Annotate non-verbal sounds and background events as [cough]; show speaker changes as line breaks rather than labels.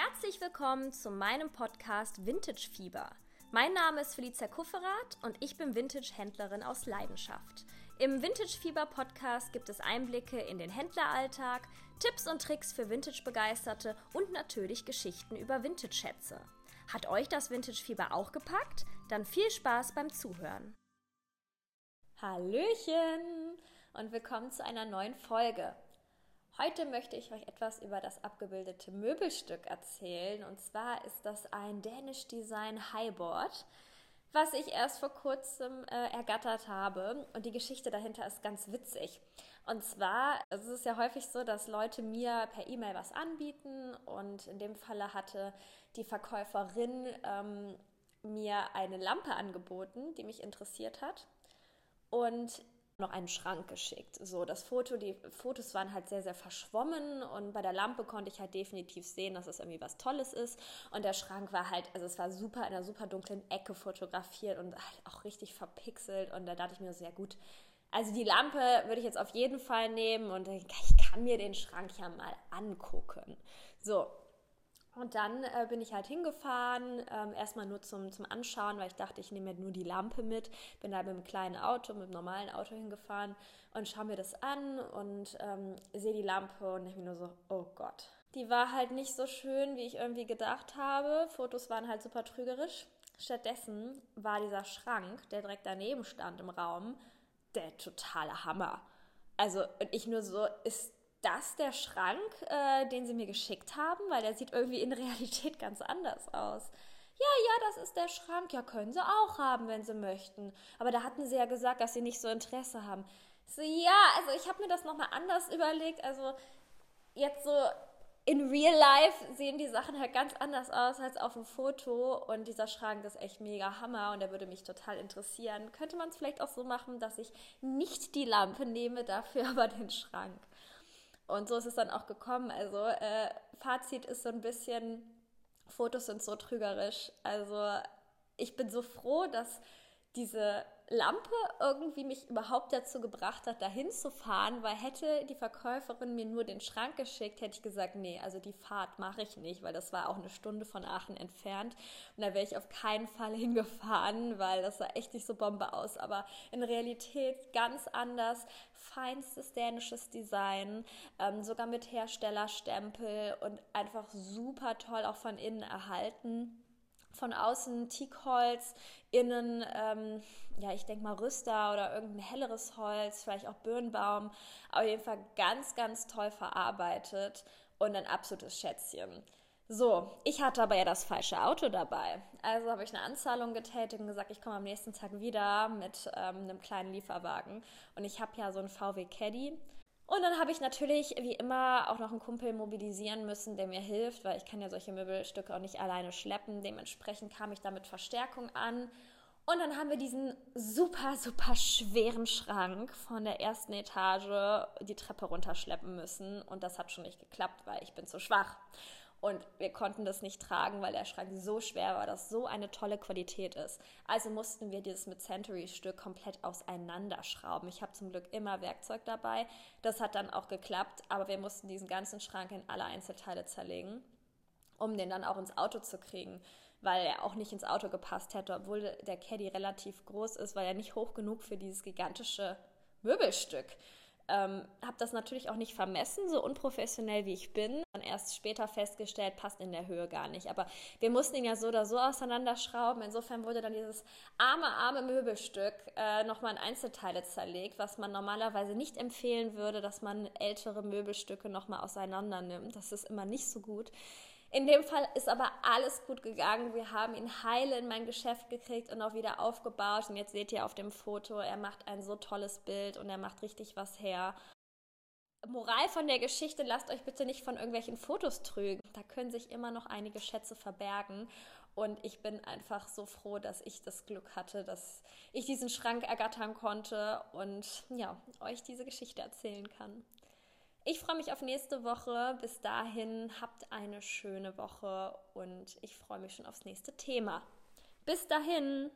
Herzlich willkommen zu meinem Podcast Vintage Fieber. Mein Name ist Felicia Kufferath und ich bin Vintage-Händlerin aus Leidenschaft. Im Vintage Fieber Podcast gibt es Einblicke in den Händleralltag, Tipps und Tricks für Vintage-Begeisterte und natürlich Geschichten über Vintage-Schätze. Hat euch das Vintage Fieber auch gepackt? Dann viel Spaß beim Zuhören. Hallöchen und willkommen zu einer neuen Folge. Heute möchte ich euch etwas über das abgebildete Möbelstück erzählen. Und zwar ist das ein Danish Design Highboard, was ich erst vor kurzem äh, ergattert habe. Und die Geschichte dahinter ist ganz witzig. Und zwar es ist es ja häufig so, dass Leute mir per E-Mail was anbieten. Und in dem Falle hatte die Verkäuferin ähm, mir eine Lampe angeboten, die mich interessiert hat. Und noch einen Schrank geschickt. So, das Foto, die Fotos waren halt sehr, sehr verschwommen und bei der Lampe konnte ich halt definitiv sehen, dass es irgendwie was Tolles ist. Und der Schrank war halt, also es war super in einer super dunklen Ecke fotografiert und halt auch richtig verpixelt. Und da dachte ich mir ja gut, also die Lampe würde ich jetzt auf jeden Fall nehmen und ich kann mir den Schrank ja mal angucken. So, und dann äh, bin ich halt hingefahren, ähm, erstmal nur zum, zum Anschauen, weil ich dachte, ich nehme nur die Lampe mit. Bin da mit einem kleinen Auto, mit einem normalen Auto hingefahren und schaue mir das an und ähm, sehe die Lampe und denke mir nur so, oh Gott. Die war halt nicht so schön, wie ich irgendwie gedacht habe. Fotos waren halt super trügerisch. Stattdessen war dieser Schrank, der direkt daneben stand im Raum, der totale Hammer. Also, und ich nur so, ist das der Schrank, äh, den sie mir geschickt haben? Weil der sieht irgendwie in [laughs] Realität ganz anders aus. Ja, ja, das ist der Schrank. Ja, können sie auch haben, wenn sie möchten. Aber da hatten sie ja gesagt, dass sie nicht so Interesse haben. So, ja, also ich habe mir das nochmal anders überlegt. Also jetzt so in real life sehen die Sachen halt ganz anders aus als auf dem Foto. Und dieser Schrank ist echt mega Hammer und der würde mich total interessieren. Könnte man es vielleicht auch so machen, dass ich nicht die Lampe nehme, dafür [laughs] aber den Schrank. Und so ist es dann auch gekommen. Also äh, Fazit ist so ein bisschen, Fotos sind so trügerisch. Also ich bin so froh, dass diese Lampe irgendwie mich überhaupt dazu gebracht hat, dahin zu fahren, weil hätte die Verkäuferin mir nur den Schrank geschickt, hätte ich gesagt, nee, also die Fahrt mache ich nicht, weil das war auch eine Stunde von Aachen entfernt. Und da wäre ich auf keinen Fall [laughs] hingefahren, weil das sah echt nicht so Bombe aus, aber in Realität ganz anders, feinstes dänisches Design, ähm, sogar mit Herstellerstempel und einfach super toll auch von innen erhalten von außen Teakholz, innen, ähm, ja, ich denke mal Rüster oder irgendein helleres Holz, vielleicht auch Birnbaum. Auf jeden Fall ganz, ganz toll verarbeitet und ein absolutes Schätzchen. So, ich hatte aber ja das falsche Auto dabei. Also habe ich eine Anzahlung getätigt und gesagt, ich komme am nächsten Tag wieder mit ähm, einem kleinen Lieferwagen. Und ich habe ja so einen VW Caddy und dann habe ich natürlich wie immer auch noch einen Kumpel mobilisieren müssen, der mir hilft, weil ich kann ja solche Möbelstücke auch nicht alleine schleppen. Dementsprechend kam ich da mit Verstärkung an. Und dann haben wir diesen super, super schweren Schrank von der ersten Etage die Treppe runterschleppen müssen. Und das hat schon nicht geklappt, weil ich bin zu schwach. Und wir konnten das nicht tragen, weil der Schrank so schwer war, dass so eine tolle Qualität ist. Also mussten wir dieses mit Century-Stück komplett auseinanderschrauben. Ich habe zum Glück immer Werkzeug dabei. Das hat dann auch geklappt, aber wir mussten diesen ganzen Schrank in alle Einzelteile zerlegen, um den dann auch ins Auto zu kriegen, weil er auch nicht ins Auto gepasst hätte, obwohl der Caddy relativ groß ist, weil er nicht hoch genug für dieses gigantische Möbelstück. Ähm, habe das natürlich auch nicht vermessen, so unprofessionell wie ich bin. Dann erst später festgestellt, passt in der Höhe gar nicht. Aber wir mussten ihn ja so oder so auseinanderschrauben. Insofern wurde dann dieses arme, arme Möbelstück äh, nochmal in Einzelteile zerlegt, was man normalerweise nicht empfehlen würde, dass man ältere Möbelstücke nochmal auseinander nimmt. Das ist immer nicht so gut. In dem Fall ist aber alles gut gegangen. Wir haben ihn heile in mein Geschäft gekriegt und auch wieder aufgebaut. Und jetzt seht ihr auf dem Foto, er macht ein so tolles Bild und er macht richtig was her. Moral von der Geschichte, lasst euch bitte nicht von irgendwelchen Fotos trügen. Da können sich immer noch einige Schätze verbergen. Und ich bin einfach so froh, dass ich das Glück hatte, dass ich diesen Schrank ergattern konnte und ja, euch diese Geschichte erzählen kann. Ich freue mich auf nächste Woche. Bis dahin habt eine schöne Woche und ich freue mich schon aufs nächste Thema. Bis dahin.